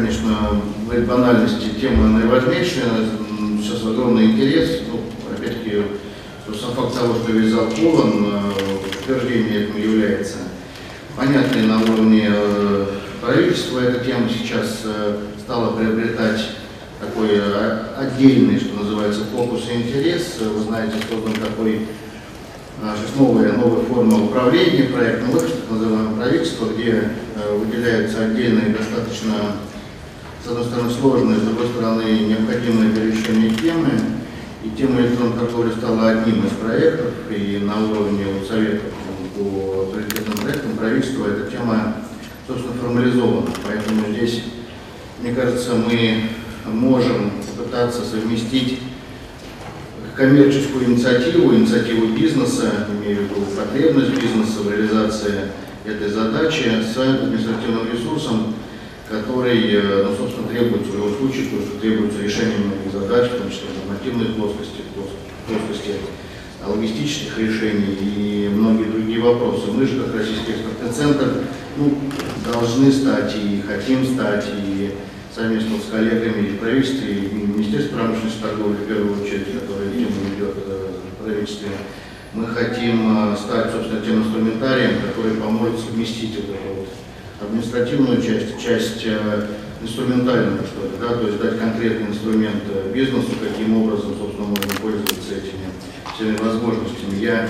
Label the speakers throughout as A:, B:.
A: конечно, говорить банальности, тема наиважнейшая, сейчас огромный интерес, ну, опять-таки, сам факт того, что весь зал полон, подтверждение этому является. Понятно, на уровне э, правительства эта тема сейчас э, стала приобретать такой э, отдельный, что называется, фокус и интерес. Вы знаете, создан такой сейчас новая, новая форма управления проектом офис, так называемое правительство, где выделяются отдельные достаточно, с одной стороны, сложные, с другой стороны, необходимые для решения темы. И тема электронной торговли стала одним из проектов, и на уровне вот, советов по приоритетным проектам правительства эта тема, собственно, формализована. Поэтому здесь, мне кажется, мы можем попытаться совместить коммерческую инициативу, инициативу бизнеса, имею в виду потребность бизнеса в реализации этой задачи с административным ресурсом, который, э, ну, собственно, требуется в любом случае, потому что требуется решение многих задач, в том числе нормативной плоскости, плоскости логистических решений и многие другие вопросы. Мы же, как Российский экспортный центр, ну, должны стать и хотим стать, и совместно с коллегами и правительстве, и в Министерстве промышленности и торговли, в первую очередь, которое тему ведет э, в правительстве, мы хотим э, стать, собственно, тем инструментарием, который поможет совместить вот эту вот административную часть, часть э, инструментальную, что ли, да, то есть дать конкретный инструмент бизнесу, каким образом, собственно, можно пользоваться этими всеми возможностями. Я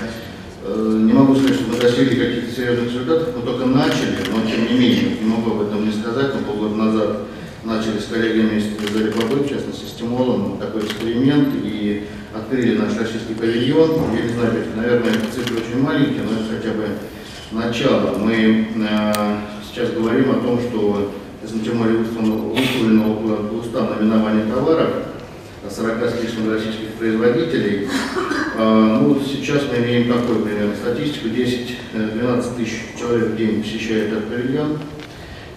A: э, не могу сказать, что мы достигли каких-то серьезных результатов, мы только начали, но тем не менее, не могу об этом не сказать, но полгода назад начали с коллегами из Зарибабы, в частности с Тимолом, такой эксперимент и открыли наш российский павильон. Я не знаю, наверное, цифры очень маленькие, но это хотя бы начало. Мы э, сейчас говорим о том, что Тимоле выставлено около 200 наименований товаров, 40 с лишним российских производителей. А, ну, сейчас мы имеем такую примерно статистику, 10-12 тысяч человек в день посещает этот павильон,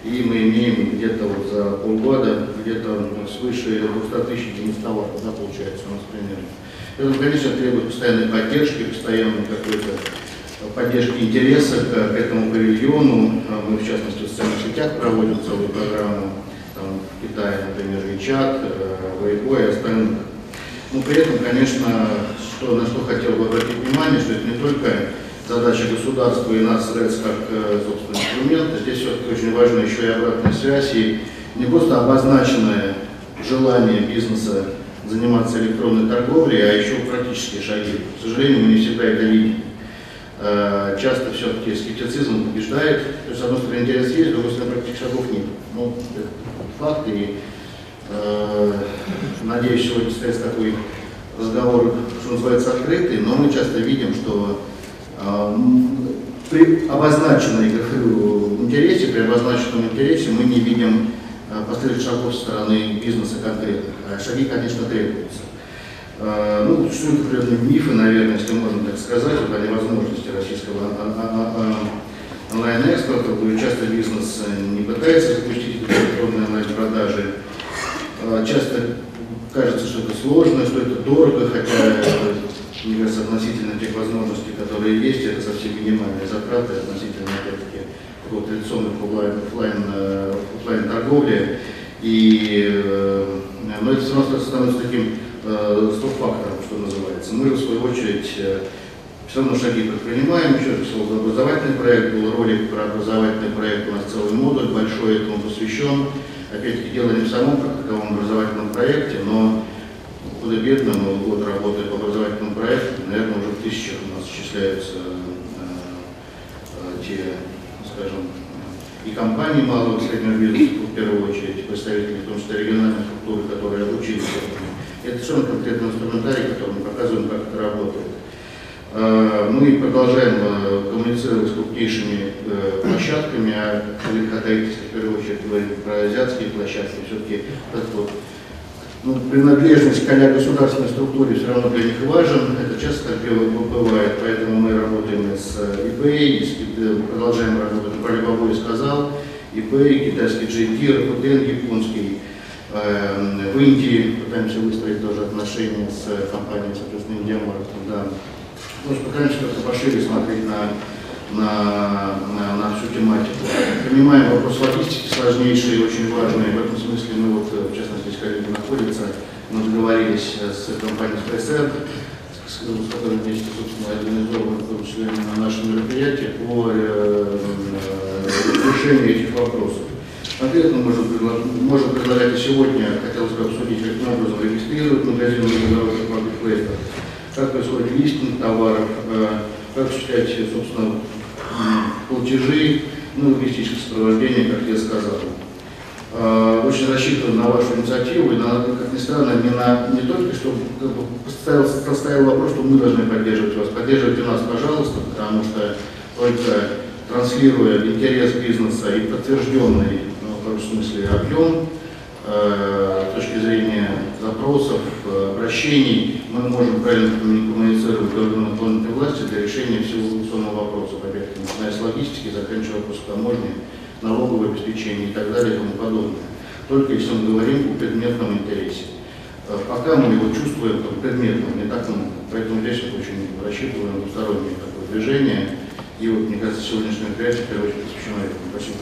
A: и мы имеем где-то вот за полгода где-то свыше 200 тысяч единиц товаров, да, получается у нас примерно. Это, конечно, требует постоянной поддержки, постоянной какой-то поддержки интереса к, к этому павильону. А мы, в частности, в социальных сетях проводим целую программу там, в Китае, например, WeChat, Weibo и остальных. Но при этом, конечно, что, на что хотел бы обратить внимание, что это не только задача государства и нас, РЭЦ, как, э, собственно, инструмента, здесь все-таки очень важна еще и обратная связь, и не просто обозначенное желание бизнеса заниматься электронной торговлей, а еще практические шаги. К сожалению, мы не всегда это видим. Э, часто все-таки скептицизм побеждает. То есть, с одной стороны, интерес есть, с другой стороны, практических шагов нет. Ну, это факт, и э, надеюсь, сегодня состоится такой разговор, что называется, открытый, но мы часто видим, что э, при обозначенной интересе, при обозначенном интересе мы не видим э, последующих шагов со стороны бизнеса конкретных. А шаги, конечно, требуются. Э, ну, существуют определенные мифы, наверное, если можно так сказать, вот о невозможности российского онлайн-экспорта, где часто бизнес не пытается запустить электронные онлайн-продажи. Э, часто кажется, что это сложно, что это дорого, хотя мне кажется, относительно тех возможностей, которые есть, это совсем минимальные затраты относительно, опять-таки, такого традиционных э, офлайн торговли. И, но это становится таким э, стоп-фактором, что называется. Мы в свою очередь, э, все равно шаги предпринимаем. Еще раз, образовательный проект, был ролик про образовательный проект, у нас целый модуль большой этому посвящен. Опять-таки, дело не в самом как таковом образовательном проекте, но куда бедно, мы год работая по образовательному проекту, наверное, уже в тысячах у нас исчисляются э, э, те, скажем, и компании малого и среднего бизнеса, в первую очередь, представители, в том числе региональных структур, которые обучились этому это совершенно конкретный инструментарий, который мы показываем, как это работает. А, мы продолжаем а, коммуницировать с крупнейшими э, площадками, а Великотаите, в первую очередь, говорим про азиатские площадки, все-таки вот, ну, принадлежность к государственной структуре все равно для них важен, это часто так бывает, поэтому мы работаем с eBay, э, продолжаем работать, про Alibaba сказал, eBay, китайский JD, Rakuten, японский, в Индии пытаемся выстроить тоже отношения с компанией, соответственно, Индиамарк. Да. Может, по крайней мере, как-то пошире смотреть на на, на, на всю тематику. Понимаем вопрос логистики сложнейший и очень важный. В этом смысле мы вот, э, в частности, здесь коллеги находятся, мы договорились э, с компанией «Спайсер», с, которой вместе, собственно, организовываем в том числе на наше мероприятие по э, э, решению этих вопросов. Можем, предлаг- можем предлагать и сегодня, хотелось бы обсудить, каким образом регистрировать магазины международных маркетплейсов, как происходит листинг товаров, э, как осуществлять, собственно, платежи, ну, логистическое сопровождение, как я сказал. Э, Очень рассчитываю на вашу инициативу и, на, как ни странно, не, на, не только, чтобы поставил, поставил вопрос, что мы должны поддерживать вас. Поддерживайте нас, пожалуйста, потому что только транслируя интерес бизнеса и подтвержденный, том смысле, объем, э, с точки зрения запросов, э, обращений, мы можем правильно коммуни- коммуницировать с органами исполнительной власти для решения всего инвестиционного вопроса, опять-таки, начиная с логистики, заканчивая вопросом таможни, налогового обеспечения и так далее и тому подобное. Только если мы говорим о предметном интересе. Э, Пока мы его чувствуем как предметным, не так много. Поэтому здесь вот очень рассчитываем на двустороннее такое движение. И вот, мне кажется, сегодняшнее мероприятие, в первую очередь, посвящено этому. Спасибо.